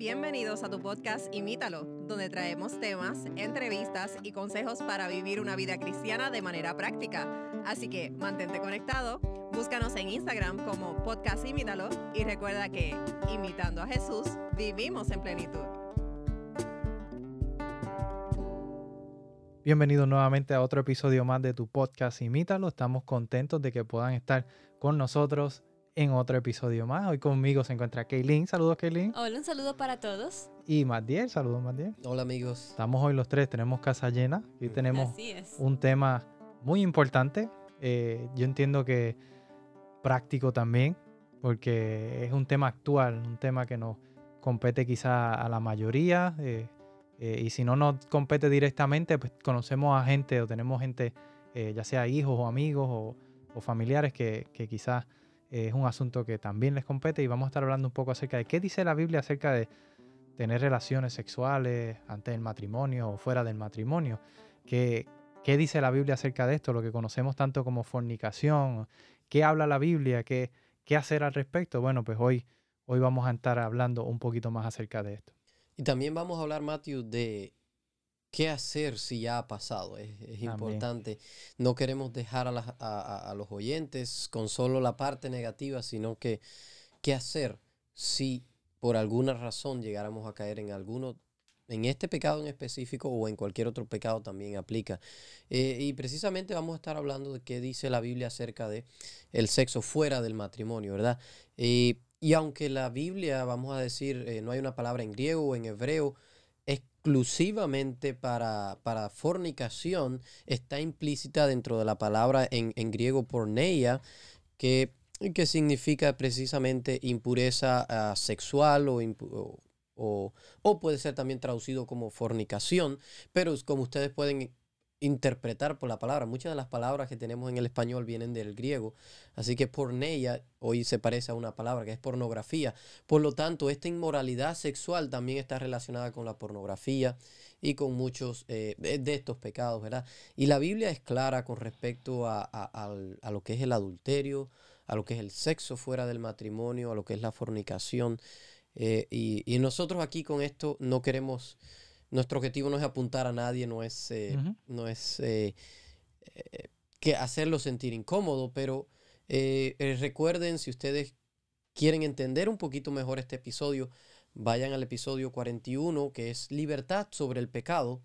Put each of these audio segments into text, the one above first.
Bienvenidos a tu podcast Imítalo, donde traemos temas, entrevistas y consejos para vivir una vida cristiana de manera práctica. Así que mantente conectado, búscanos en Instagram como podcast Imítalo y recuerda que, imitando a Jesús, vivimos en plenitud. Bienvenidos nuevamente a otro episodio más de tu podcast Imítalo. Estamos contentos de que puedan estar con nosotros en otro episodio más. Hoy conmigo se encuentra Kaylin. Saludos, Kaylin. Hola, un saludo para todos. Y Matiel. Saludos, Matiel. Hola, amigos. Estamos hoy los tres. Tenemos casa llena. Y tenemos Así es. un tema muy importante. Eh, yo entiendo que práctico también, porque es un tema actual, un tema que nos compete quizá a la mayoría. eh, eh, y si no nos compete directamente, pues conocemos a gente o tenemos gente, eh, ya sea hijos o amigos o, o familiares, que, que quizás es un asunto que también les compete. Y vamos a estar hablando un poco acerca de qué dice la Biblia acerca de tener relaciones sexuales antes del matrimonio o fuera del matrimonio. ¿Qué, ¿Qué dice la Biblia acerca de esto? Lo que conocemos tanto como fornicación. ¿Qué habla la Biblia? ¿Qué, qué hacer al respecto? Bueno, pues hoy, hoy vamos a estar hablando un poquito más acerca de esto. Y también vamos a hablar, Matthew, de qué hacer si ya ha pasado. Es, es importante. No queremos dejar a, las- a- a- a los oyentes con solo la parte negativa, sino que qué hacer si por alguna razón llegáramos a caer en alguno, en este pecado en específico o en cualquier otro pecado también aplica. Eh, y precisamente vamos a estar hablando de qué dice la Biblia acerca de el sexo fuera del matrimonio, ¿verdad? Eh, y aunque la Biblia, vamos a decir, eh, no hay una palabra en griego o en hebreo exclusivamente para, para fornicación, está implícita dentro de la palabra en, en griego porneia, que, que significa precisamente impureza ah, sexual o, o, o- puede ser también traducido como fornicación, pero como ustedes pueden interpretar por la palabra. Muchas de las palabras que tenemos en el español vienen del griego. Así que porneia hoy se parece a una palabra que es pornografía. Por lo tanto, esta inmoralidad sexual también está relacionada con la pornografía y con muchos eh, de estos pecados, ¿verdad? Y la Biblia es clara con respecto a, a- lo que es el adulterio, a lo que es el sexo fuera del matrimonio, a lo que es la fornicación. Eh, y nosotros aquí con esto no queremos, nuestro objetivo no es apuntar a nadie, no es, eh, no es eh, eh, que hacerlo sentir incómodo, pero recuerden, si ustedes quieren entender un poquito mejor este episodio, vayan al episodio 41, que es Libertad sobre el pecado.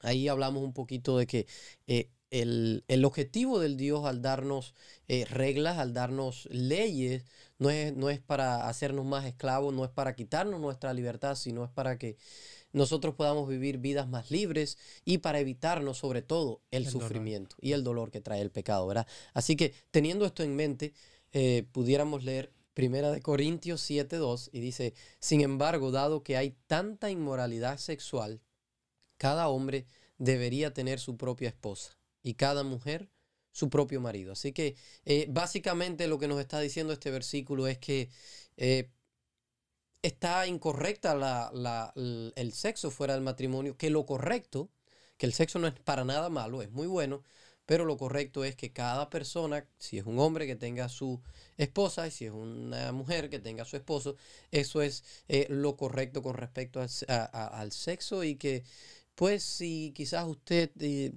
Ahí hablamos un poquito de que eh, el, el objetivo del Dios al darnos eh, reglas, al darnos leyes, no es, no es para hacernos más esclavos, no es para quitarnos nuestra libertad, sino es para que nosotros podamos vivir vidas más libres y para evitarnos sobre todo el, El dolor. sufrimiento y el dolor que trae el pecado, ¿verdad? Así que teniendo esto en mente, eh, pudiéramos leer Primera de Corintios 7.2 y dice, sin embargo, dado que hay tanta inmoralidad sexual, cada hombre debería tener su propia esposa y cada mujer su propio marido. Así que eh, básicamente lo que nos está diciendo este versículo es que eh, está incorrecta la- la- el sexo fuera del matrimonio, que lo correcto, que el sexo no es para nada malo, es muy bueno, pero lo correcto es que cada persona, si es un hombre que tenga su esposa y si es una mujer que tenga su esposo, eso es eh, lo correcto con respecto al sexo y que pues si quizás usted eh,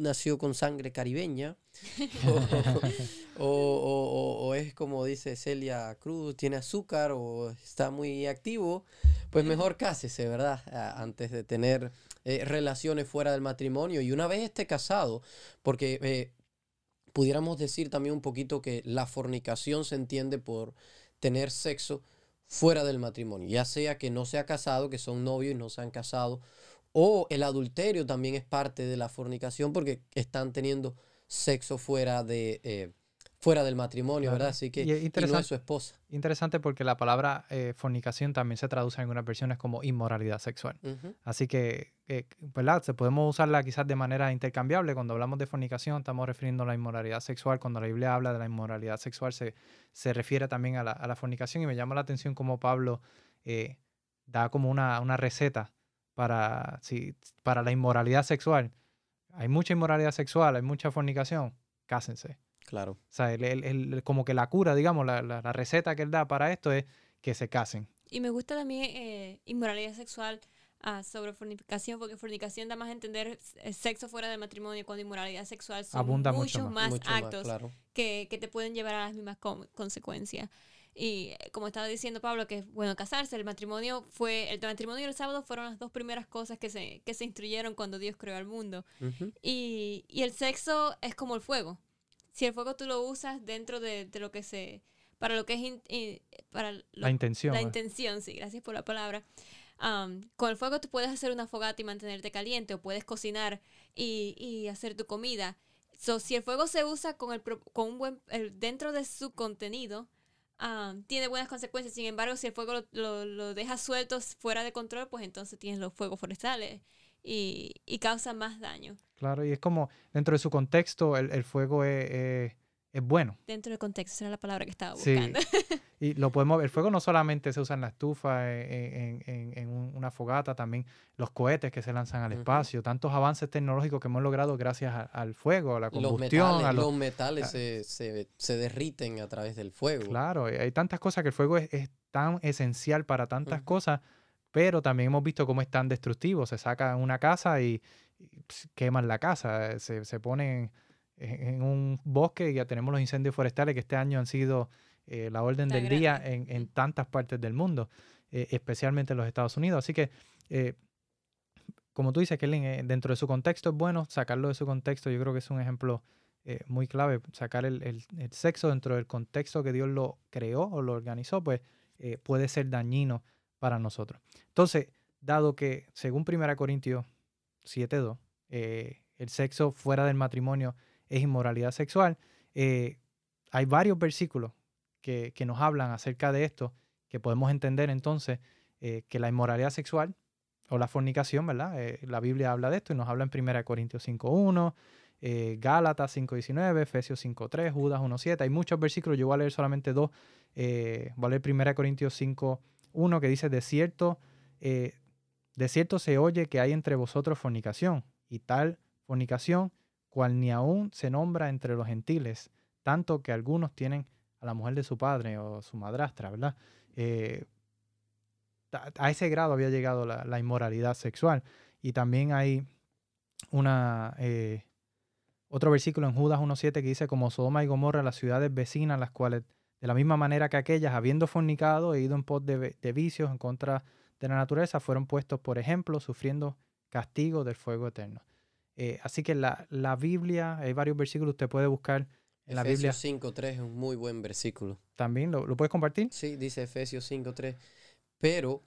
nació con sangre caribeña o, o- o- o es como dice Celia Cruz, tiene azúcar o está muy activo, pues mejor cásese, ¿verdad? Antes de tener eh, relaciones fuera del matrimonio. Y una vez esté casado, porque eh, pudiéramos decir también un poquito que la fornicación se entiende por tener sexo fuera del matrimonio, ya sea que no se ha casado, que son novios y no se han casado, o el adulterio también es parte de la fornicación porque están teniendo sexo fuera de eh, fuera del matrimonio, Claro. ¿verdad? Así que Y es y no es interesante- su esposa. Interesante porque la palabra eh, fornicación también se traduce en algunas versiones como inmoralidad sexual. Así que, eh, ¿verdad? Se podemos usarla quizás de manera intercambiable. Cuando hablamos de fornicación, estamos refiriendo a la inmoralidad sexual. Cuando la Biblia habla de la inmoralidad sexual, se, se refiere también a la, a la fornicación. Y me llama la atención cómo Pablo eh, da como una, una receta para, si, para la inmoralidad sexual. Hay mucha inmoralidad sexual, hay mucha fornicación. Cásense. Claro. O sea, él- él- él- como que la cura, digamos, la, la- la receta que él da para esto es que se casen. y me gusta también eh, inmoralidad sexual ah, sobre fornicación, porque fornicación da más a entender sexo fuera del matrimonio, cuando inmoralidad sexual son muchos más, actos que, que, te pueden llevar a las mismas consecuencias. Y eh, como estaba diciendo Pablo, que es bueno casarse, el matrimonio fue, el matrimonio y el sábado fueron las dos primeras cosas que se, que se instruyeron cuando Dios creó el mundo. y, y, el sexo es como el fuego. Si el fuego tú lo usas dentro de, de lo que se, para lo que es, para la intención. La intención, sí, gracias por la palabra. con el fuego tú puedes hacer una fogata y mantenerte caliente, o puedes cocinar y, y hacer tu comida. So, si el fuego se usa con, el, con un buen, dentro de su contenido, tiene buenas consecuencias. Sin embargo, si el fuego lo, lo, dejas suelto fuera de control, pues entonces tienes los fuegos forestales y, y causa más daño. Claro, y es como dentro de su contexto, el, el fuego es, es bueno. Dentro del contexto, esa era la palabra que estaba buscando. y lo podemos, el fuego no solamente se usa en la estufa, en, en, en una fogata, también los cohetes que se lanzan al espacio, tantos avances tecnológicos que hemos logrado gracias al fuego, a la combustión. Los metales, los, metales se, se, se, derriten a través del fuego. Claro, hay tantas cosas que el fuego es, es tan esencial para tantas cosas, pero también hemos visto cómo es tan destructivo. Se saca una casa y, queman la casa, se, se ponen en un bosque, ya tenemos los incendios forestales que este año han sido eh, la orden del día en, tantas partes del mundo, eh, especialmente en los Estados Unidos. Así que, eh, como tú dices, Kellen, dentro de su contexto es bueno sacarlo de su contexto. Yo creo que es un ejemplo muy clave. Sacar el, el, sexo dentro del contexto que Dios lo creó o lo organizó, pues puede ser dañino para nosotros. Entonces, dado que, según 1 Corintios 7.2, el sexo fuera del matrimonio es inmoralidad sexual. Hay varios versículos que, nos hablan acerca de esto, que podemos entender entonces eh, que la inmoralidad sexual o la fornicación, ¿verdad? Eh, la Biblia habla de esto y nos habla en 1 Corintios 5.1, Gálatas 5.19, Efesios 5.3, Judas 1.7. Hay muchos versículos, yo voy a leer solamente dos. voy a leer 1 Corintios 5.1 que dice, de cierto, de cierto se oye que hay entre vosotros fornicación y tal fornicación cual ni aún se nombra entre los gentiles, tanto que algunos tienen a la mujer de su padre o su madrastra, ¿verdad? Eh, a ese grado había llegado la, inmoralidad sexual. Y también hay una, eh, otro versículo en Judas 1.7 que dice, como Sodoma y Gomorra, las ciudades vecinas, las cuales, de la misma manera que aquellas, habiendo fornicado e ido en pos de, vicios en contra de la naturaleza, fueron puestos, por ejemplo, sufriendo castigo del fuego eterno. Eh, así que la, la, Biblia, hay varios versículos, usted puede buscar en la Biblia. Efesios 5.3 es un muy buen versículo. ¿También lo, lo puedes compartir? Sí, dice Efesios 5.3. Pero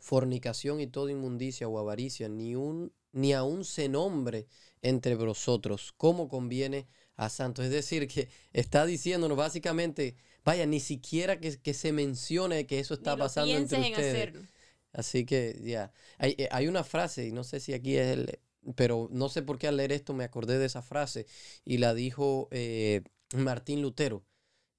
fornicación y toda inmundicia o avaricia, ni, un, ni aún se nombre entre vosotros, como conviene a santos. Es decir, que está diciéndonos básicamente, vaya, ni siquiera que, que se mencione que eso está pasando entre ustedes. Así que ya, hay, eh, hay, una frase, y no sé si aquí es el, pero no sé por qué al leer esto me acordé de esa frase y la dijo eh, Martín Lutero.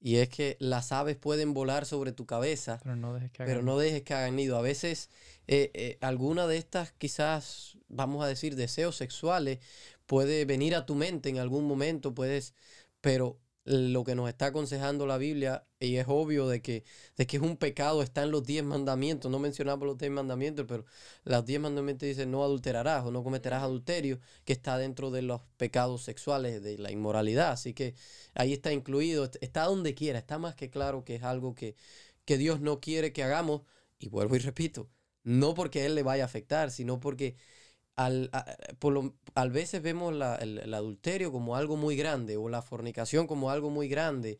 Y es que las aves pueden volar sobre tu cabeza, pero no dejes que hagan, no dejes que hagan nido. A veces eh, eh, alguna de estas quizás, vamos a decir, deseos sexuales puede venir a tu mente en algún momento, puedes, pero lo que nos está aconsejando la Biblia, y es obvio de que, de que es un pecado, está en los diez mandamientos, no mencionamos los diez mandamientos, pero los diez mandamientos dicen no adulterarás o no cometerás adulterio, que está dentro de los pecados sexuales, de la inmoralidad, así que ahí está incluido, está donde quiera, está más que claro que es algo que, que Dios no quiere que hagamos, y vuelvo y repito, no porque Él le vaya a afectar, sino porque al, a, veces vemos el, adulterio como algo muy grande o la fornicación como algo muy grande.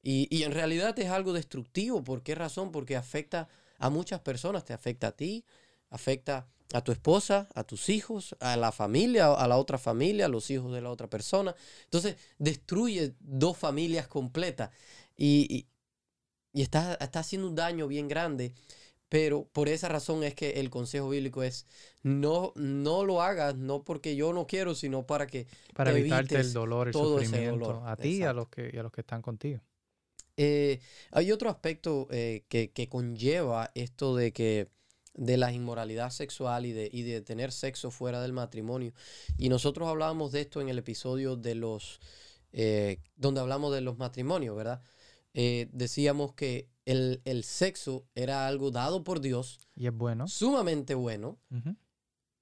Y, en realidad es algo destructivo. ¿Por qué razón? Porque afecta a muchas personas. Te afecta a ti, afecta a tu esposa, a tus hijos, a la familia, a la otra familia, a los hijos de la otra persona. Entonces destruye dos familias completas y, y, está, está haciendo un daño bien grande. Pero por esa razón es que el consejo bíblico es no, no lo hagas, no porque yo no quiero, sino para que para evitarte el dolor, el sufrimiento a ti y a los que a los que están contigo. Eh, hay otro aspecto eh, que, conlleva esto de que de la inmoralidad sexual y de, y de tener sexo fuera del matrimonio. Y nosotros hablábamos de esto en el episodio de los, eh, donde hablamos de los matrimonios, ¿verdad? decíamos que el, sexo era algo dado por Dios. Y es bueno. Sumamente bueno,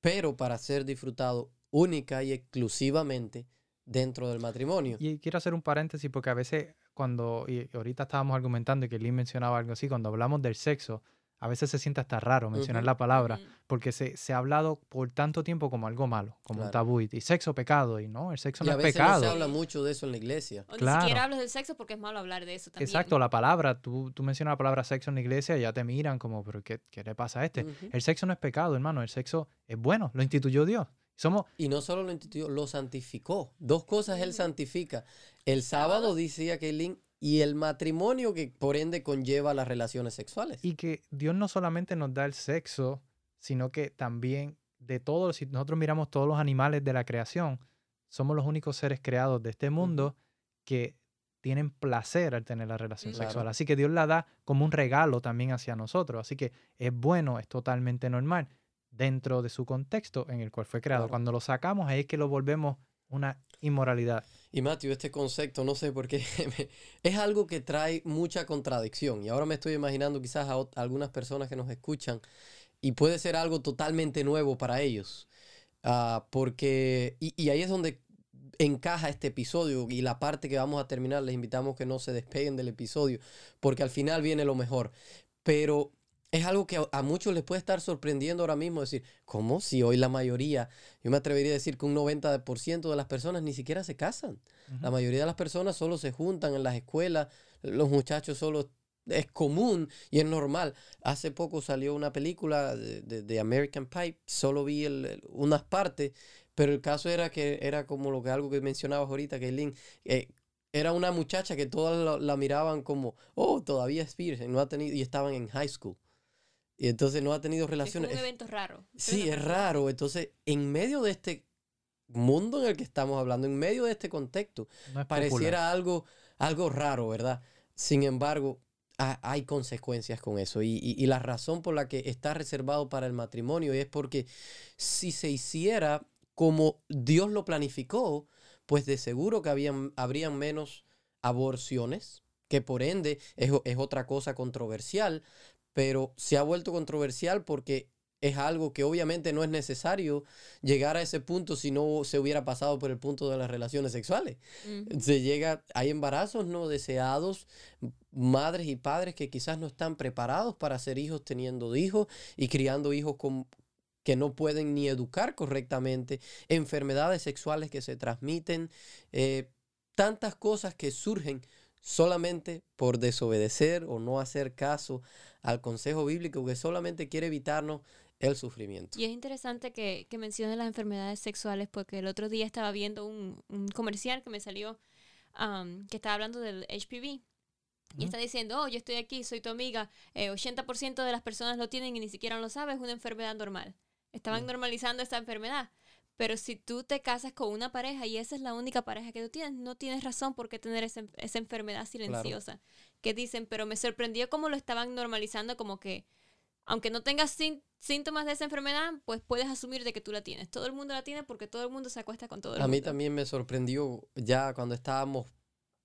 pero para ser disfrutado única y exclusivamente dentro del matrimonio. Y quiero hacer un paréntesis porque a veces cuando, y ahorita estábamos argumentando y que Lynn mencionaba algo así, cuando hablamos del sexo, a veces se siente hasta raro mencionar la palabra, porque se, se, ha hablado por tanto tiempo como algo malo, como un tabú, y, sexo pecado, y no, el sexo no es pecado. No se habla mucho de eso en la iglesia. O claro. ni siquiera hablas del sexo porque es malo hablar de eso también. Exacto, la palabra, tú, tú mencionas la palabra sexo en la iglesia y ya te miran como, pero ¿qué, qué le pasa a este? El sexo no es pecado, hermano, el sexo es bueno, lo instituyó Dios. Somos... Y no solo lo instituyó, lo santificó. Dos cosas él santifica. El sábado decía que Link y el matrimonio que por ende conlleva las relaciones sexuales. Y que Dios no solamente nos da el sexo, sino que también de todos, si nosotros miramos todos los animales de la creación, somos los únicos seres creados de este mundo que tienen placer al tener la relación sexual. Así que Dios la da como un regalo también hacia nosotros. Así que es bueno, es totalmente normal dentro de su contexto en el cual fue creado. Cuando lo sacamos ahí es que lo volvemos una inmoralidad. Y Matthew, este concepto, no sé por qué, es algo que trae mucha contradicción. Y ahora me estoy imaginando quizás a, algunas personas que nos escuchan y puede ser algo totalmente nuevo para ellos. Ah, porque, y, ahí es donde encaja este episodio y la parte que vamos a terminar, les invitamos que no se despeguen del episodio, porque al final viene lo mejor. Pero es algo que a, muchos les puede estar sorprendiendo ahora mismo decir, ¿cómo? Si hoy la mayoría, yo me atrevería a decir que un 90% de las personas ni siquiera se casan. La mayoría de las personas solo se juntan en las escuelas, los muchachos solo es común y es normal. Hace poco salió una película de, American Pie, solo vi unas partes, pero el caso era que era como lo que algo que mencionabas ahorita, que Lynn, eh, era una muchacha que todas la, miraban como, oh, todavía es virgen, no ha tenido, y estaban en high school. Y entonces no ha tenido relaciones. Es un evento raro. Sí, es raro. Entonces, en medio de este mundo en el que estamos hablando, en medio de este contexto, pareciera algo, algo raro, ¿verdad? Sin embargo, hay consecuencias con eso. Y, la razón por la que está reservado para el matrimonio es porque si se hiciera como Dios lo planificó, pues de seguro que habían, habrían menos aborciones, que por ende es, es otra cosa controversial, pero se ha vuelto controversial porque es algo que obviamente no es necesario llegar a ese punto si no se hubiera pasado por el punto de las relaciones sexuales. Se llega, hay embarazos no deseados, madres y padres que quizás no están preparados para ser hijos teniendo hijos y criando hijos con, que no pueden ni educar correctamente, enfermedades sexuales que se transmiten, eh, tantas cosas que surgen solamente por desobedecer o no hacer caso al consejo bíblico que solamente quiere evitarnos el sufrimiento. Y es interesante que, que menciones las enfermedades sexuales porque el otro día estaba viendo un, comercial que me salió um, que estaba hablando del HPV. Y está diciendo, oh, yo estoy aquí, soy tu amiga, 80% eh, de las personas lo tienen y ni siquiera lo sabes, es una enfermedad normal. Estaban normalizando esta enfermedad. Pero si tú te casas con una pareja y esa es la única pareja que tú tienes, no tienes razón por qué tener esa, esa enfermedad silenciosa. Que dicen, pero me sorprendió cómo lo estaban normalizando, como que aunque no tengas síntomas de esa enfermedad, pues puedes asumir de que tú la tienes. Todo el mundo la tiene porque todo el mundo se acuesta con todo el A mundo. A mí también me sorprendió ya cuando estábamos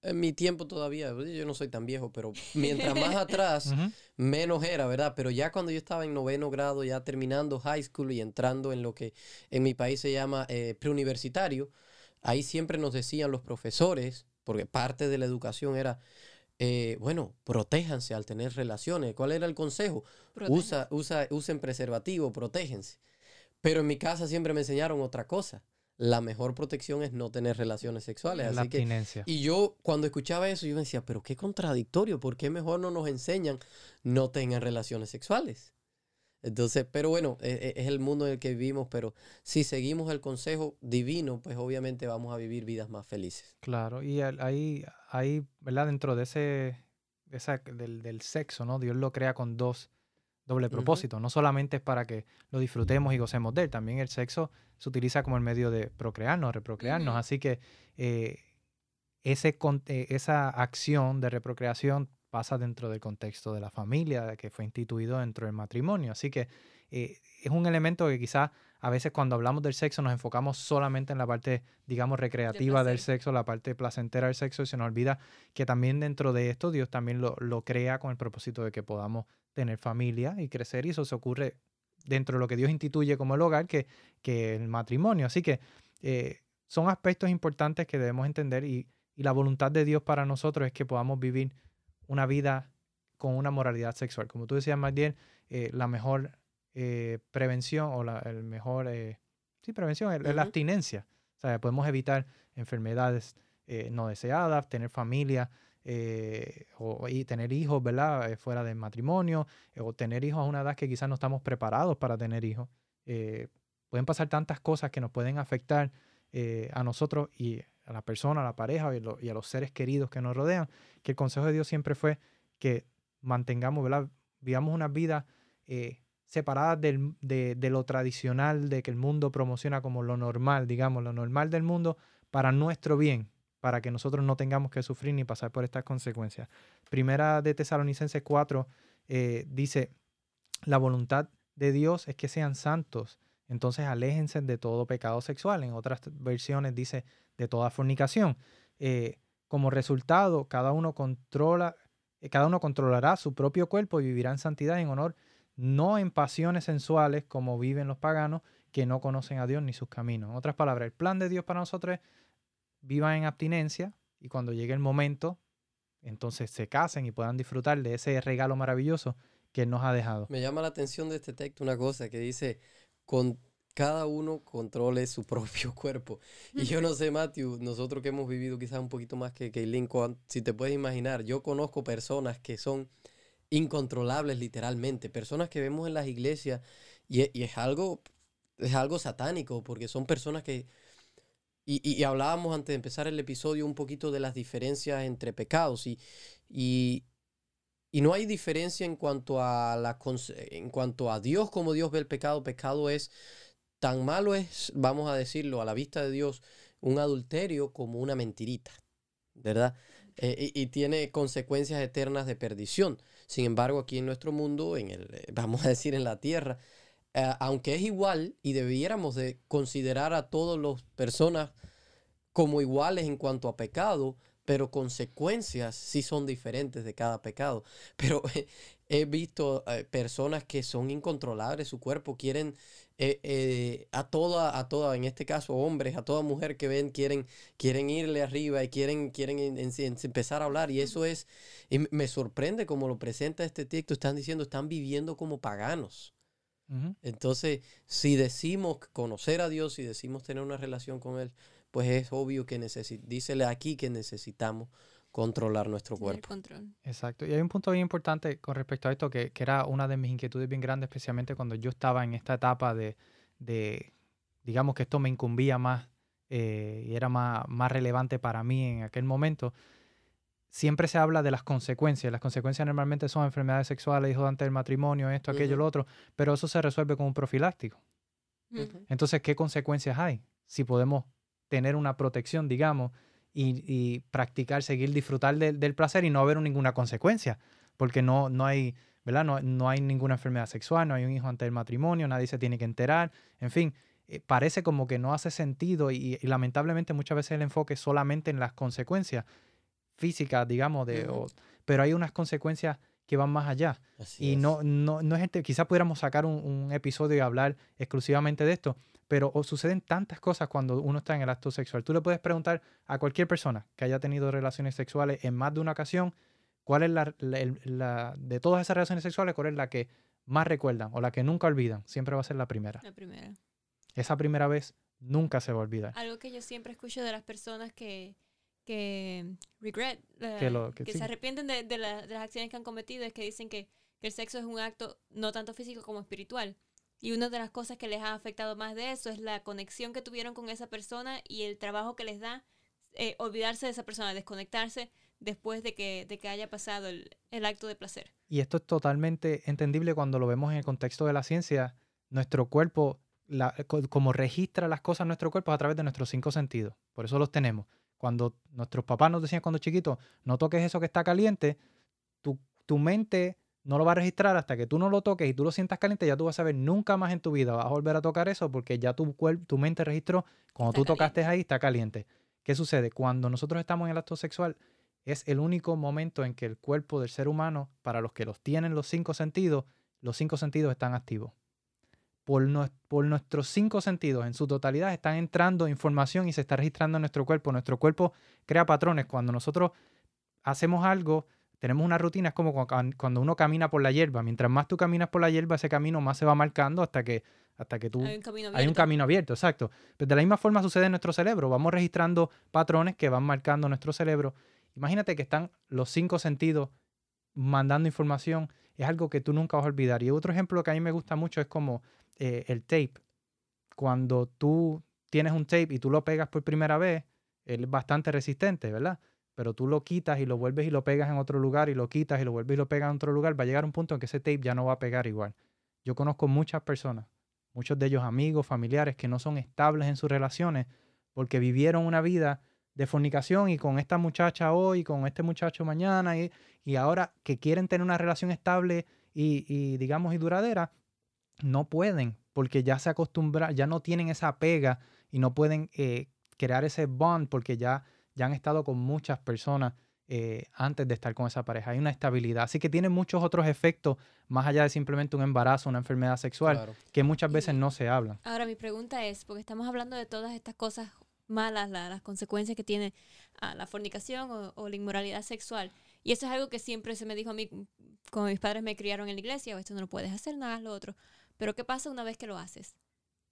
en mi tiempo todavía, yo no soy tan viejo, pero mientras más atrás, menos era, ¿verdad? Pero ya cuando yo estaba en noveno grado, ya terminando high school y entrando en lo que en mi país se llama eh, preuniversitario, ahí siempre nos decían los profesores, porque parte de la educación era, eh, bueno, protéjanse al tener relaciones. ¿Cuál era el consejo? Usa, usa, usen preservativo, protéjense. Pero en mi casa siempre me enseñaron otra cosa la mejor protección es no tener relaciones sexuales. La abstinencia. y yo cuando escuchaba eso, yo me decía, pero qué contradictorio, ¿por qué mejor no nos enseñan no tengan relaciones sexuales? Entonces, pero bueno, e, e, es, el mundo en el que vivimos, pero si seguimos el consejo divino, pues obviamente vamos a vivir vidas más felices. Claro, y ahí, ahí ¿verdad? Dentro de ese, esa, del, del sexo, ¿no? Dios lo crea con dos doble propósito. No solamente es para que lo disfrutemos y gocemos de él, también el sexo se utiliza como el medio de procrearnos, reprocrearnos. Así que eh, ese, eh, esa acción de reprocreación pasa dentro del contexto de la familia que fue instituido dentro del matrimonio. Así que eh, es un elemento que quizás a veces cuando hablamos del sexo nos enfocamos solamente en la parte, digamos, recreativa del sexo, la parte placentera del sexo, y se nos olvida que también dentro de esto Dios también lo, lo crea con el propósito de que podamos tener familia y crecer, y eso se ocurre dentro de lo que Dios instituye como el hogar, que, que el matrimonio. Así que eh, son aspectos importantes que debemos entender y, y la voluntad de Dios para nosotros es que podamos vivir una vida con una moralidad sexual. Como tú decías, más bien, eh, la mejor eh, prevención o la el mejor, eh, sí, prevención es la abstinencia. O sea, podemos evitar enfermedades no deseadas, tener familia o, y tener hijos, ¿verdad? fuera del matrimonio o tener hijos a una edad que quizás no estamos preparados para tener hijos. pueden pasar tantas cosas que nos pueden afectar a nosotros y a la persona, a la pareja y, a los seres queridos que nos rodean, que el consejo de Dios siempre fue que mantengamos, ¿verdad? Vivamos una vida eh, separada de, lo tradicional, de que el mundo promociona como lo normal, digamos, lo normal del mundo para nuestro bien, para que nosotros no tengamos que sufrir ni pasar por estas consecuencias. Primera de Tesalonicenses 4 eh, dice, la voluntad de Dios es que sean santos, entonces aléjense de todo pecado sexual. En otras versiones dice, de toda fornicación. Eh, como resultado, cada uno controla, eh, cada uno controlará su propio cuerpo y vivirá en santidad en honor, no en pasiones sensuales como viven los paganos que no conocen a Dios ni sus caminos. En otras palabras, el plan de Dios para nosotros es vivan en abstinencia y cuando llegue el momento, entonces se casen y puedan disfrutar de ese regalo maravilloso que nos ha dejado. Me llama la atención de este texto una cosa que dice, con cada uno controle su propio cuerpo. Y yo no sé, Matthew, nosotros que hemos vivido quizás un poquito más que, que Lincoln, si te puedes imaginar, yo conozco personas que son incontrolables literalmente, personas que vemos en las iglesias y, es algo es algo satánico porque son personas que y, hablábamos antes de empezar el episodio un poquito de las diferencias entre pecados y, y, y no hay diferencia en cuanto a la en cuanto a Dios como Dios ve el pecado, pecado es tan malo es, vamos a decirlo, a la vista de Dios, un adulterio como una mentirita, ¿verdad? Eh, y, tiene consecuencias eternas de perdición. Sin embargo, aquí en nuestro mundo, en el, eh, vamos a decir en la tierra, eh, aunque es igual y debiéramos de considerar a todas las personas como iguales en cuanto a pecado, pero consecuencias sí son diferentes de cada pecado. Pero he visto personas que son incontrolables, su cuerpo quieren eh, eh, a toda, a toda, en este caso hombres, a toda mujer que ven, quieren, quieren irle arriba y quieren, quieren empezar a hablar. Y eso es, y me sorprende como lo presenta este texto, están diciendo, están viviendo como paganos. Entonces, si decimos conocer a Dios, si decimos tener una relación con Él, pues es obvio que necesitamos, dísele aquí que necesitamos controlar nuestro cuerpo. Exacto. Y hay un punto bien importante con respecto a esto que, que, era una de mis inquietudes bien grandes, especialmente cuando yo estaba en esta etapa de, de digamos que esto me incumbía más eh, y era más, más relevante para mí en aquel momento. Siempre se habla de las consecuencias. Las consecuencias normalmente son enfermedades sexuales, hijos antes del matrimonio, esto, aquello, lo otro, pero eso se resuelve con un profiláctico. Entonces, ¿qué consecuencias hay? Si podemos tener una protección, digamos, y, practicar, seguir, disfrutar del placer y no haber ninguna consecuencia, porque no, no hay, ¿verdad? No, no, hay ninguna enfermedad sexual, no hay un hijo antes del matrimonio, nadie se tiene que enterar, en fin, eh, parece como que no hace sentido y, lamentablemente muchas veces el enfoque es solamente en las consecuencias físicas, digamos, de, pero hay unas consecuencias que van más allá. y no, no, no es este, quizás pudiéramos sacar un, un, episodio y hablar exclusivamente de esto, pero suceden tantas cosas cuando uno está en el acto sexual. Tú le puedes preguntar a cualquier persona que haya tenido relaciones sexuales en más de una ocasión, cuál es la, la, de todas esas relaciones sexuales, cuál es la que más recuerdan o la que nunca olvidan. Siempre va a ser la primera. La primera. Esa primera vez nunca se va a olvidar. Algo que yo siempre escucho de las personas que, que regret, eh, que, se arrepienten de, de, las acciones que han cometido, es que dicen que, que el sexo es un acto no tanto físico como espiritual. Y una de las cosas que les ha afectado más de eso es la conexión que tuvieron con esa persona y el trabajo que les da eh, olvidarse de esa persona, desconectarse después de que, de que haya pasado el, el, acto de placer. Y esto es totalmente entendible cuando lo vemos en el contexto de la ciencia. Nuestro cuerpo, la, como registra las cosas nuestro cuerpo a través de nuestros cinco sentidos. Por eso los tenemos. Cuando nuestros papás nos decían cuando chiquitos, no toques eso que está caliente, tu, tu mente no lo va a registrar hasta que tú no lo toques y tú lo sientas caliente, ya tú vas a ver nunca más en tu vida vas a volver a tocar eso porque ya tu, tu mente registró, cuando tú tocaste ahí, está caliente. ¿Qué sucede? Cuando nosotros estamos en el acto sexual, es el único momento en que el cuerpo del ser humano, para los que los tienen los cinco sentidos, los cinco sentidos están activos. Por, por, nuestros cinco sentidos en su totalidad están entrando información y se está registrando en nuestro cuerpo. Nuestro cuerpo crea patrones. Cuando nosotros hacemos algo, tenemos una rutina, es como cuando uno camina por la hierba. Mientras más tú caminas por la hierba, ese camino más se va marcando hasta que, hasta que tú... Hay un camino abierto. Hay un camino abierto, exacto. Pero pues de la misma forma sucede en nuestro cerebro. Vamos registrando patrones que van marcando nuestro cerebro. Imagínate que están los cinco sentidos mandando información. Es algo que tú nunca vas a olvidar. Y otro ejemplo que a mí me gusta mucho es como eh, el tape. Cuando tú tienes un tape y tú lo pegas por primera vez, es bastante resistente, ¿verdad? Pero tú lo quitas y lo vuelves y lo pegas en otro lugar y lo quitas y lo vuelves y lo pegas en otro lugar, va a llegar un punto en que ese tape ya no va a pegar igual. Yo conozco muchas personas, muchos de ellos amigos, familiares, que no son estables en sus relaciones porque vivieron una vida de fornicación y con esta muchacha hoy, con este muchacho mañana y, y ahora que quieren tener una relación estable y, digamos y duradera, no pueden porque ya se acostumbran, ya no tienen esa pega y no pueden eh, crear ese bond porque ya ya han estado con muchas personas eh, antes de estar con esa pareja. Hay una estabilidad. Así que tiene muchos otros efectos más allá de simplemente un embarazo, una enfermedad sexual, que muchas veces no se hablan. Ahora, mi pregunta es, porque estamos hablando de todas estas cosas malas, las consecuencias que tiene ah, la fornicación o, la inmoralidad sexual. Y eso es algo que siempre se me dijo a mí, como mis padres me criaron en la iglesia, o esto no lo puedes hacer, nada, lo otro. Pero ¿qué pasa una vez que lo haces?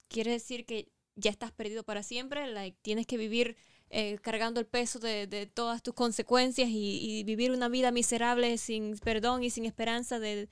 Quiere decir que ya estás perdido para siempre, like, tienes que vivir eh, cargando el peso de, todas tus consecuencias y, vivir una vida miserable sin perdón y sin esperanza de,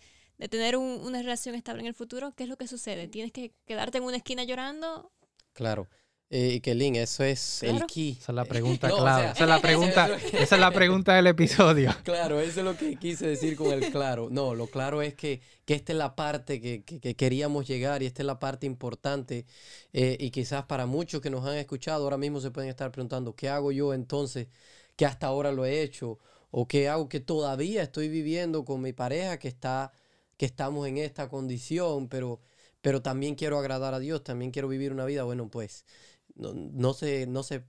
tener una relación estable en el futuro, ¿qué es lo que sucede? ¿Tienes que quedarte en una esquina llorando? Claro. Eh, Kelin, eso es el key. Esa es la pregunta clave. esa, es la pregunta, esa es la pregunta del episodio. Claro, eso es lo que quise decir con el claro. No, lo claro es que, que esta es la parte que, que, queríamos llegar y esta es la parte importante. Eh, y quizás para muchos que nos han escuchado ahora mismo se pueden estar preguntando, ¿qué hago yo entonces que hasta ahora lo he hecho? ¿O qué hago que todavía estoy viviendo con mi pareja que, está, que estamos en esta condición, pero, pero también quiero agradar a Dios, también quiero vivir una vida? Bueno, pues no, no se, no se,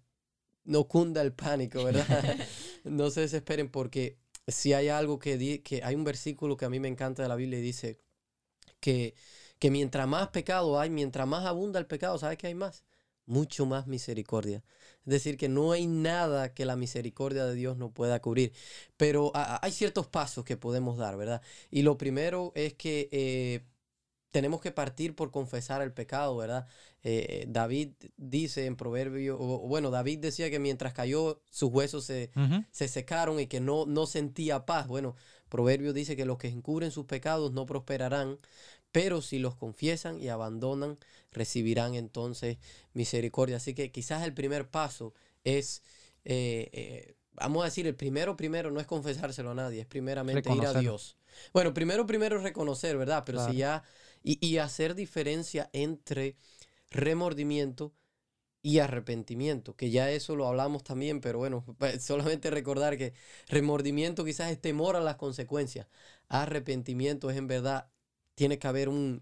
no cunda el pánico, ¿verdad? no se desesperen porque si hay algo que, di, que hay un versículo que a mí me encanta de la Biblia y dice que, que mientras más pecado hay, mientras más abunda el pecado, ¿sabes qué hay más? Mucho más misericordia. Es decir, que no hay nada que la misericordia de Dios no pueda cubrir. Pero hay ciertos pasos que podemos dar, ¿verdad? Y lo primero es que eh, tenemos que partir por confesar el pecado, ¿verdad? Eh, David dice en Proverbio, o, bueno, David decía que mientras cayó sus huesos se, se, secaron y que no, no sentía paz. Bueno, Proverbio dice que los que encubren sus pecados no prosperarán, pero si los confiesan y abandonan, recibirán entonces misericordia. Así que quizás el primer paso es... Eh, eh, vamos a decir, el primero, primero no es confesárselo a nadie, es primeramente ir a Dios. Bueno, primero, primero reconocer, ¿verdad? Pero si ya y, hacer diferencia entre remordimiento y arrepentimiento, que ya eso lo hablamos también, pero bueno, solamente recordar que remordimiento quizás es temor a las consecuencias, arrepentimiento es en verdad, tiene que haber un...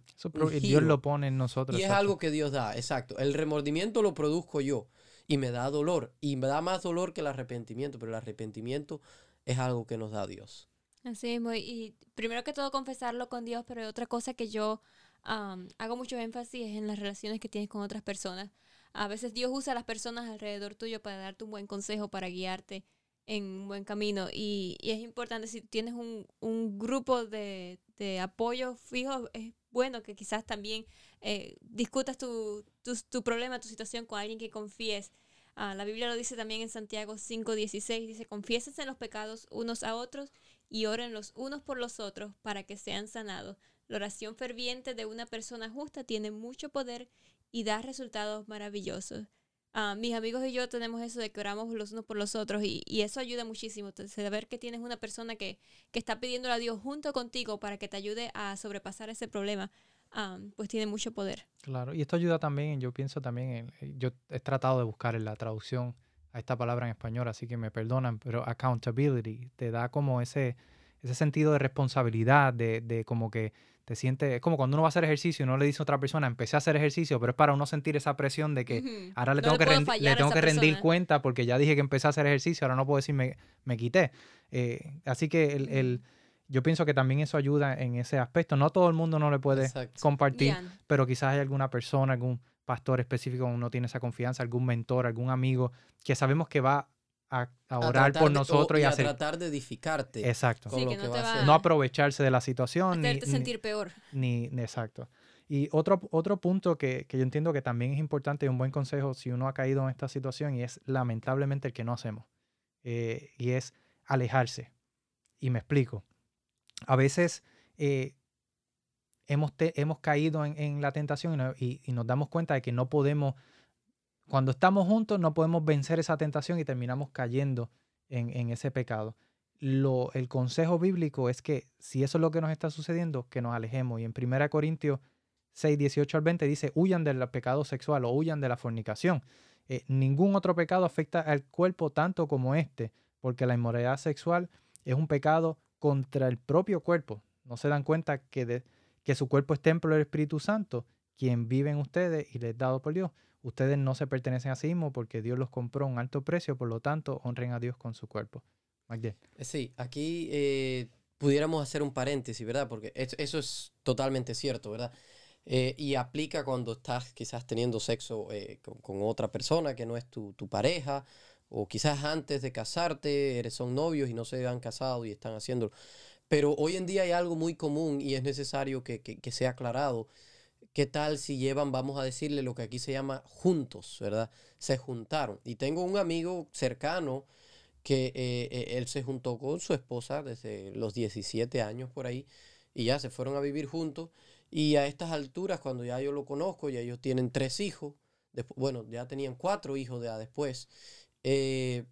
Dios lo pone en nosotros. Y es algo que Dios da, exacto. El remordimiento lo produzco yo y me da dolor, y me da más dolor que el arrepentimiento, pero el arrepentimiento es algo que nos da Dios. Así es, y primero que todo confesarlo con Dios, pero otra cosa que yo hago mucho énfasis en las relaciones que tienes con otras personas. A veces Dios usa a las personas alrededor tuyo para darte un buen consejo, para guiarte en un buen camino. Y, es importante, si tienes un, un grupo de, de, apoyo fijo, es bueno que quizás también eh, discutas tu, tu, tu, problema, tu situación con alguien que confíes. Ah, la Biblia lo dice también en Santiago 5:16, dice, confiésense los pecados unos a otros y oren los unos por los otros para que sean sanados. La oración ferviente de una persona justa tiene mucho poder y da resultados maravillosos. Ah, mis amigos y yo tenemos eso de que oramos los unos por los otros y, eso ayuda muchísimo. Saber que tienes una persona que, está pidiendo a Dios junto contigo para que te ayude a sobrepasar ese problema, ah, pues tiene mucho poder. Claro, y esto ayuda también, yo pienso también, en, yo he tratado de buscar en la traducción a esta palabra en español, así que me perdonan, pero accountability te da como ese ese sentido de responsabilidad, de, de como que te sientes, es como cuando uno va a hacer ejercicio y uno le dice a otra persona, empecé a hacer ejercicio, pero es para uno sentir esa presión de que ahora le tengo que, le tengo que rendir cuenta porque ya dije que empecé a hacer ejercicio, ahora no puedo decir me, me quité. Eh, así que el, yo pienso que también eso ayuda en ese aspecto. No todo el mundo no le puede compartir, pero quizás hay alguna persona, algún pastor específico, uno tiene esa confianza, algún mentor, algún amigo que sabemos que va a, orar por nosotros y, a tratar de edificarte. Exacto. no, aprovecharse de la situación. Hacerte sentir peor. Ni, exacto. Y otro, otro punto que, yo entiendo que también es importante y un buen consejo si uno ha caído en esta situación y es lamentablemente el que no hacemos. Eh, y es alejarse. Y me explico. A veces eh, hemos, hemos caído en, la tentación y, nos damos cuenta de que no podemos cuando estamos juntos no podemos vencer esa tentación y terminamos cayendo en, ese pecado. Lo, el consejo bíblico es que si eso es lo que nos está sucediendo, que nos alejemos. Y en 1 Corintios 6, 18 al 20 dice, huyan del pecado sexual o huyan de la fornicación. Eh, ningún otro pecado afecta al cuerpo tanto como este, porque la inmoralidad sexual es un pecado contra el propio cuerpo. No se dan cuenta que, que su cuerpo es templo del Espíritu Santo, quien vive en ustedes y les es dado por Dios. Ustedes no se pertenecen a sí mismos porque Dios los compró a un alto precio, por lo tanto, honren a Dios con su cuerpo. Eh, sí, aquí eh, pudiéramos hacer un paréntesis, ¿verdad? Porque eso es totalmente cierto, ¿verdad? Eh, y aplica cuando estás quizás teniendo sexo con, otra persona que no es tu, pareja, o quizás antes de casarte, eres, son novios y no se han casado y están haciéndolo. Pero hoy en día hay algo muy común y es necesario que, que sea aclarado ¿Qué tal si llevan, vamos a decirle, lo que aquí se llama juntos, ¿verdad? Se juntaron. Y tengo un amigo cercano que eh, eh, él se juntó con su esposa desde los 17 años por ahí y ya se fueron a vivir juntos. Y a estas alturas, cuando ya yo lo conozco, ya ellos tienen tres hijos, bueno, ya tenían cuatro hijos ya después, eh,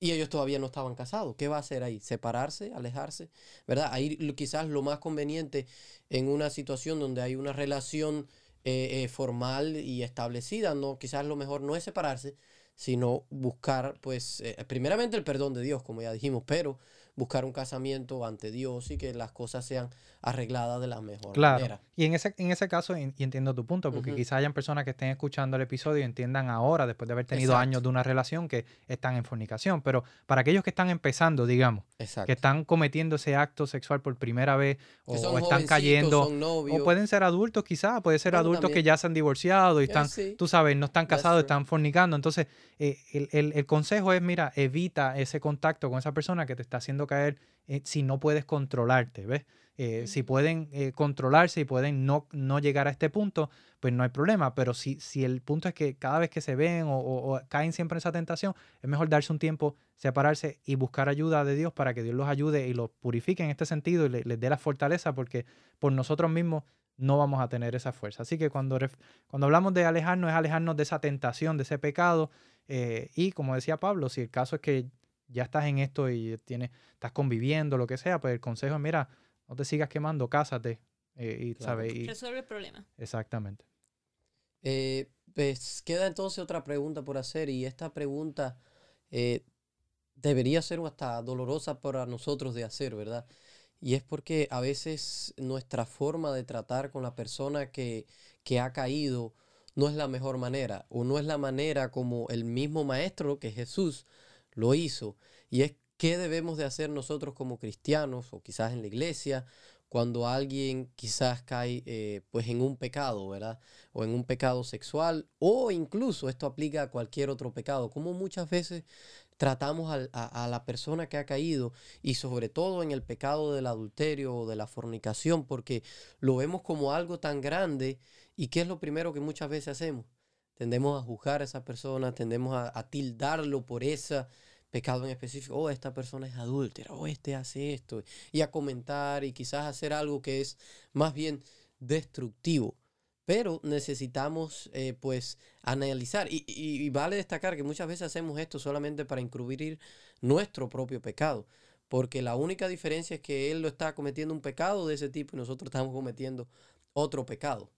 y ellos todavía no estaban casados. ¿Qué va a hacer ahí? ¿Separarse? ¿Alejarse? ¿Verdad? Ahí quizás lo más conveniente en una situación donde hay una relación eh, eh, formal y establecida, no, quizás lo mejor no es separarse, sino buscar, pues, eh, primeramente el perdón de Dios, como ya dijimos, pero buscar un casamiento ante Dios y que las cosas sean arregladas de la mejor manera. Y en ese, en ese caso, y entiendo tu punto, porque quizás hayan personas que estén escuchando el episodio y entiendan ahora, después de haber tenido años de una relación, que están en fornicación. Pero para aquellos que están empezando, digamos, que están cometiendo ese acto sexual por primera vez, o, están cayendo, o pueden ser adultos quizás, puede ser adultos que ya se han divorciado y están, tú sabes, no están casados, están fornicando. Entonces, eh, el, el consejo es, mira, evita ese contacto con esa persona que te está haciendo caer eh, si no puedes controlarte, ¿ves? Eh, si pueden eh, controlarse y pueden no, no llegar a este punto, pues no hay problema. Pero si, si el punto es que cada vez que se ven o, caen siempre en esa tentación, es mejor darse un tiempo, separarse y buscar ayuda de Dios para que Dios los ayude y los purifique en este sentido y les dé la fortaleza, porque por nosotros mismos no vamos a tener esa fuerza. Así que cuando, cuando hablamos de alejarnos, es alejarnos de esa tentación, de ese pecado. y como decía Pablo, si el caso es que ya estás en esto y tienes, estás conviviendo, lo que sea, pues el consejo es, mira, no te sigas quemando, cásate. Eh, y, ¿sabes? Resuelve el problema. Exactamente. Eh, pues queda entonces otra pregunta por hacer y esta pregunta eh, debería ser hasta dolorosa para nosotros de hacer, ¿verdad? Y es porque a veces nuestra forma de tratar con la persona que, que ha caído no es la mejor manera o no es la manera como el mismo maestro que Jesús lo hizo. Y es qué debemos de hacer nosotros como cristianos o quizás en la iglesia cuando alguien quizás cae eh, pues en un pecado, ¿verdad? O en un pecado sexual o incluso esto aplica a cualquier otro pecado, como muchas veces tratamos a, la persona que ha caído y sobre todo en el pecado del adulterio o de la fornicación porque lo vemos como algo tan grande y qué es lo primero que muchas veces hacemos. Tendemos a juzgar a esa persona, tendemos a tildarlo por esa pecado en específico, oh, esta persona es adúltera, oh, este hace esto, y a comentar y quizás hacer algo que es más bien destructivo. Pero necesitamos, eh, pues, analizar. Y, vale destacar que muchas veces hacemos esto solamente para encubrir nuestro propio pecado. Porque la única diferencia es que él lo está cometiendo un pecado de ese tipo y nosotros estamos cometiendo otro pecado.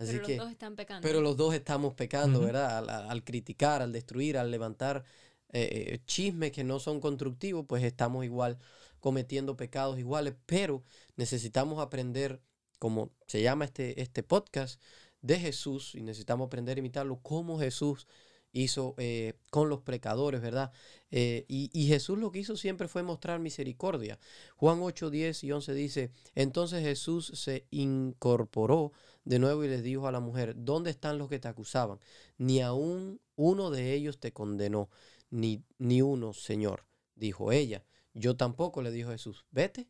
Así pero los dos están pecando. Pero los dos estamos pecando, ¿verdad? al, criticar, al destruir, al levantar eh, chismes que no son constructivos, pues estamos igual cometiendo pecados iguales, pero necesitamos aprender, como se llama este, este podcast, de Jesús y necesitamos aprender a imitarlo como Jesús hizo eh, con los pecadores, ¿verdad? Eh, y, y, Jesús lo que hizo siempre fue mostrar misericordia. Juan 8, 10 y 11 dice, entonces Jesús se incorporó de nuevo y les dijo a la mujer, ¿dónde están los que te acusaban? Ni aún uno de ellos te condenó, ni, ni uno, Señor, dijo ella. Yo tampoco, le dijo Jesús, vete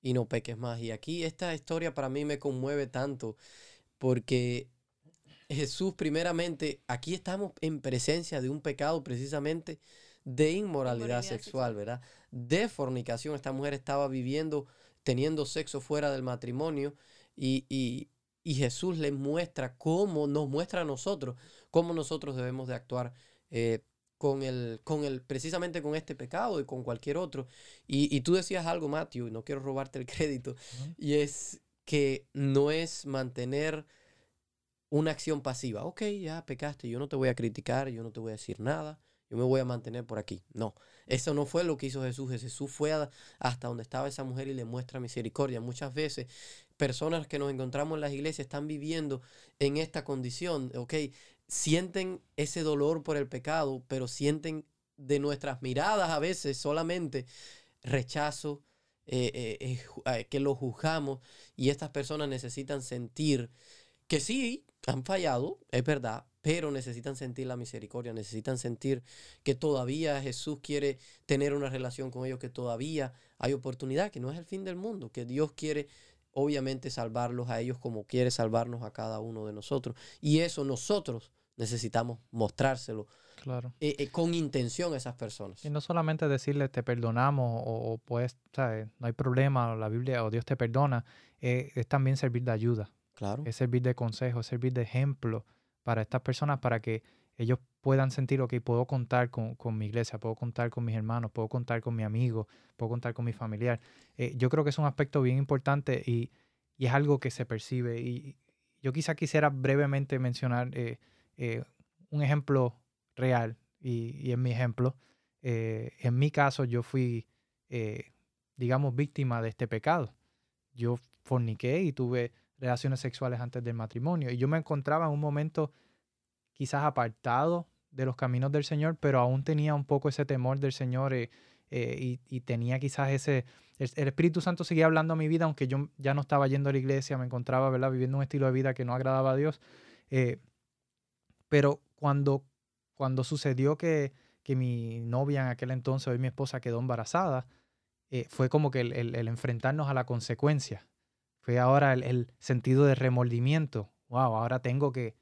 y no peques más. Y aquí esta historia para mí me conmueve tanto porque Jesús primeramente, aquí estamos en presencia de un pecado precisamente de inmoralidad, sexual, ¿verdad? De fornicación. Esta mujer estaba viviendo, teniendo sexo fuera del matrimonio y, y, y Jesús le muestra cómo nos muestra a nosotros, cómo nosotros debemos de actuar eh, con el, con el, precisamente con este pecado y con cualquier otro. Y, y tú decías algo, Matthew, y no quiero robarte el crédito, y es que no es mantener una acción pasiva. Ok, ya pecaste, yo no te voy a criticar, yo no te voy a decir nada, yo me voy a mantener por aquí. No, eso no fue lo que hizo Jesús. Jesús fue hasta donde estaba esa mujer y le muestra misericordia. Muchas veces personas que nos encontramos en las iglesias están viviendo en esta condición, ok, sienten ese dolor por el pecado, pero sienten de nuestras miradas a veces solamente rechazo, eh, eh, eh, que lo juzgamos y estas personas necesitan sentir que sí, han fallado, es verdad, pero necesitan sentir la misericordia, necesitan sentir que todavía Jesús quiere tener una relación con ellos, que todavía hay oportunidad, que no es el fin del mundo, que Dios quiere obviamente salvarlos a ellos como quiere salvarnos a cada uno de nosotros. Y eso nosotros necesitamos mostrárselo Claro. Eh, eh, con intención a esas personas. Y no solamente decirle te perdonamos o, pues, no hay problema, o la Biblia o Dios te perdona, eh, es también servir de ayuda. Es servir de consejo, servir de ejemplo para estas personas para que ellos puedan sentir, ok, puedo contar con, mi iglesia, puedo contar con mis hermanos, puedo contar con mi amigo, puedo contar con mi familiar. yo creo que es un aspecto bien importante y, y, es algo que se percibe. Y yo quizá quisiera brevemente mencionar un ejemplo real y, en mi ejemplo, eh, en mi caso yo fui, eh, digamos, víctima de este pecado. Yo forniqué y tuve relaciones sexuales antes del matrimonio y yo me encontraba en un momento quizás apartado de los caminos del Señor, pero aún tenía un poco ese temor del Señor eh, y, tenía quizás ese, el, Espíritu Santo seguía hablando a mi vida, aunque yo ya no estaba yendo a la iglesia, me encontraba ¿verdad? viviendo un estilo de vida que no agradaba a Dios. pero cuando cuando sucedió que, mi novia en aquel entonces, hoy mi esposa, quedó embarazada, eh, fue como que el, enfrentarnos a la consecuencia. Fue ahora el, sentido de remordimiento. Wow, ahora tengo que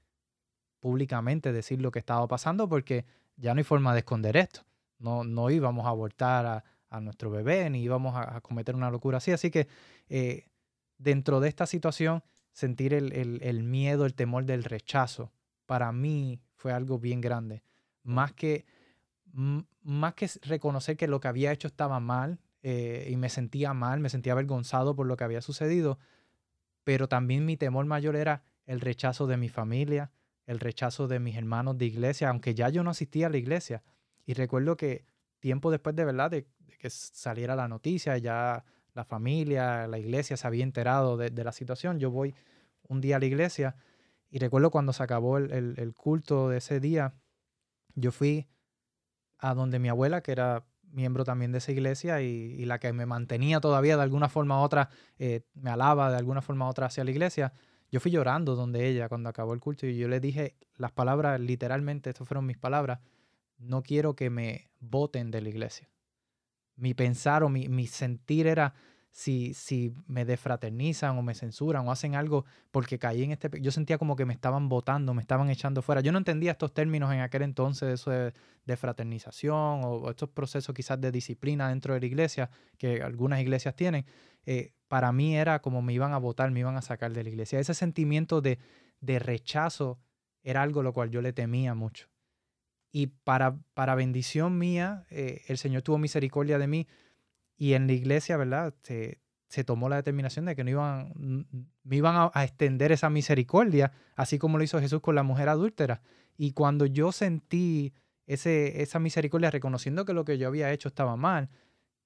públicamente decir lo que estaba pasando porque ya no hay forma de esconder esto. No, no íbamos a abortar a, nuestro bebé ni íbamos a, cometer una locura así. Así que eh, dentro de esta situación, sentir el, miedo, el temor del rechazo, para mí fue algo bien grande más que, más que reconocer que lo que había hecho estaba mal eh, y me sentía mal, me sentía avergonzado por lo que había sucedido, pero también mi temor mayor era el rechazo de mi familia, el rechazo de mis hermanos de iglesia, aunque ya yo no asistía a la iglesia. Y recuerdo que tiempo después de verdad de, que saliera la noticia, ya la familia, la iglesia se había enterado de, la situación, yo voy un día a la iglesia y recuerdo cuando se acabó el culto de ese día, yo fui a donde mi abuela, que era miembro también de esa iglesia y, la que me mantenía todavía de alguna forma u otra, eh, me alaba de alguna forma u otra hacia la iglesia. Yo fui llorando donde ella cuando acabó el culto y yo le dije las palabras, literalmente, estas fueron mis palabras, no quiero que me voten de la iglesia. Mi pensar o mi, mi sentir era, si, si me defraternizan o me censuran o hacen algo porque caí en este... Yo sentía como que me estaban votando, me estaban echando fuera. Yo no entendía estos términos en aquel entonces, eso de, fraternización o, estos procesos quizás de disciplina dentro de la iglesia que algunas iglesias tienen. Eh, para mí era como me iban a votar, me iban a sacar de la iglesia. Ese sentimiento de, de rechazo era algo lo cual yo le temía mucho. Y para, para bendición mía, eh, el Señor tuvo misericordia de mí y en la iglesia, ¿verdad? Se, se tomó la determinación de que no iban, me iban a, extender esa misericordia, así como lo hizo Jesús con la mujer adúltera. Y cuando yo sentí ese, esa misericordia, reconociendo que lo que yo había hecho estaba mal,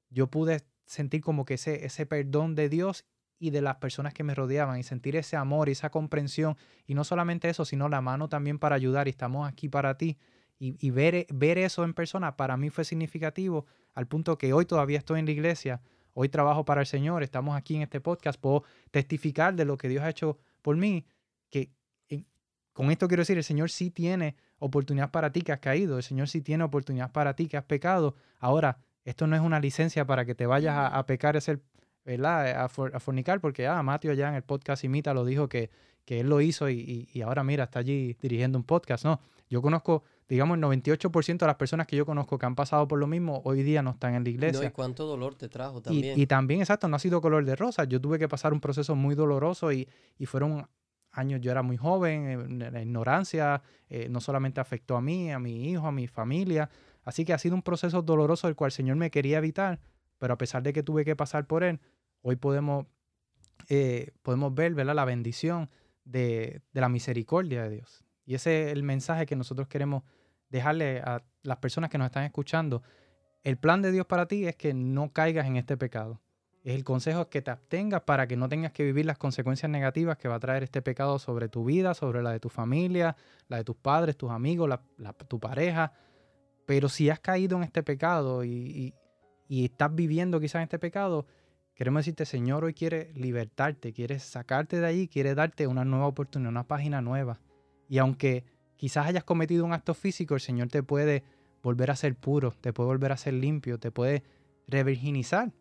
yo pude sentir como que ese, ese perdón de Dios y de las personas que me rodeaban y sentir ese amor y esa comprensión. Y no solamente eso, sino la mano también para ayudar y estamos aquí para ti. Y, ver, ver eso en persona para mí fue significativo al punto que hoy todavía estoy en la iglesia, hoy trabajo para el Señor, estamos aquí en este podcast, puedo testificar de lo que Dios ha hecho por mí, que con esto quiero decir, el Señor sí tiene oportunidad para ti que has caído, el Señor sí tiene oportunidad para ti que has pecado. Ahora, esto no es una licencia para que te vayas a, pecar, el ¿verdad? A, fornicar, porque ah, Mateo ya en el podcast Imita lo dijo que, que él lo hizo y, y, ahora mira, está allí dirigiendo un podcast. No, yo conozco, digamos, el 98% de las personas que yo conozco que han pasado por lo mismo, hoy día no están en la iglesia. No, y cuánto dolor te trajo también. Y, también, exacto, no ha sido color de rosa. Yo tuve que pasar un proceso muy doloroso y, y fueron años, yo era muy joven, la ignorancia eh, no solamente afectó a mí, a mi hijo, a mi familia. Así que ha sido un proceso doloroso el cual el Señor me quería evitar, pero a pesar de que tuve que pasar por él, Hoy podemos, eh, podemos ver la bendición de, la misericordia de Dios. Y ese es el mensaje que nosotros queremos dejarle a las personas que nos están escuchando. El plan de Dios para ti es que no caigas en este pecado. Es el consejo que te abstengas para que no tengas que vivir las consecuencias negativas que va a traer este pecado sobre tu vida, sobre la de tu familia, la de tus padres, tus amigos, tu pareja. Pero si has caído en este pecado y, estás viviendo quizás en este pecado, Queremos decirte, Señor, hoy quiere libertarte, quiere sacarte de ahí, quiere darte una nueva oportunidad, una página nueva. Y aunque quizás hayas cometido un acto físico, el Señor te puede volver a ser puro, te puede volver a ser limpio, te puede revirginizar,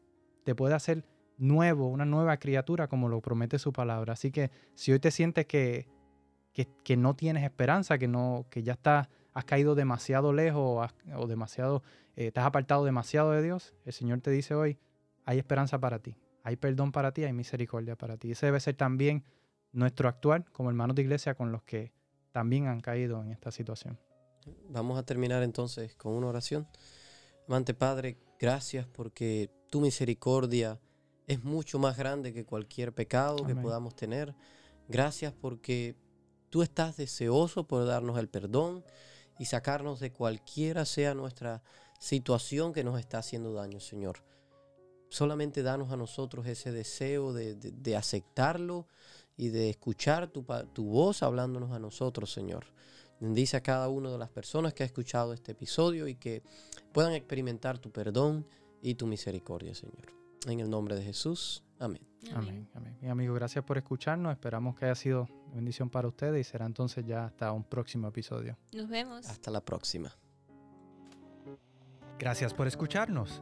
te puede hacer nuevo, una nueva criatura, como lo promete su palabra. Así que si hoy te sientes que, que, no tienes esperanza, que, no, que ya estás, has caído demasiado lejos o, demasiado, eh, te has apartado demasiado de Dios, el Señor te dice hoy, hay esperanza para ti, hay perdón para ti, hay misericordia para ti. Ese debe ser también nuestro actuar como hermanos de iglesia con los que también han caído en esta situación. Vamos a terminar entonces con una oración. Amante Padre, gracias porque tu misericordia es mucho más grande que cualquier pecado que podamos tener. Gracias porque tú estás deseoso por darnos el perdón y sacarnos de cualquiera sea nuestra situación que nos está haciendo daño, Señor. Solamente danos a nosotros ese deseo de, aceptarlo y de escuchar tu, tu, voz hablándonos a nosotros, Señor. Bendice a cada una de las personas que ha escuchado este episodio y que puedan experimentar tu perdón y tu misericordia, Señor. En el nombre de Jesús. Amén. Amén. Amén. Mi amigo, gracias por escucharnos. Esperamos que haya sido bendición para ustedes y será entonces ya hasta un próximo episodio. Nos vemos. Hasta la próxima. Gracias por escucharnos.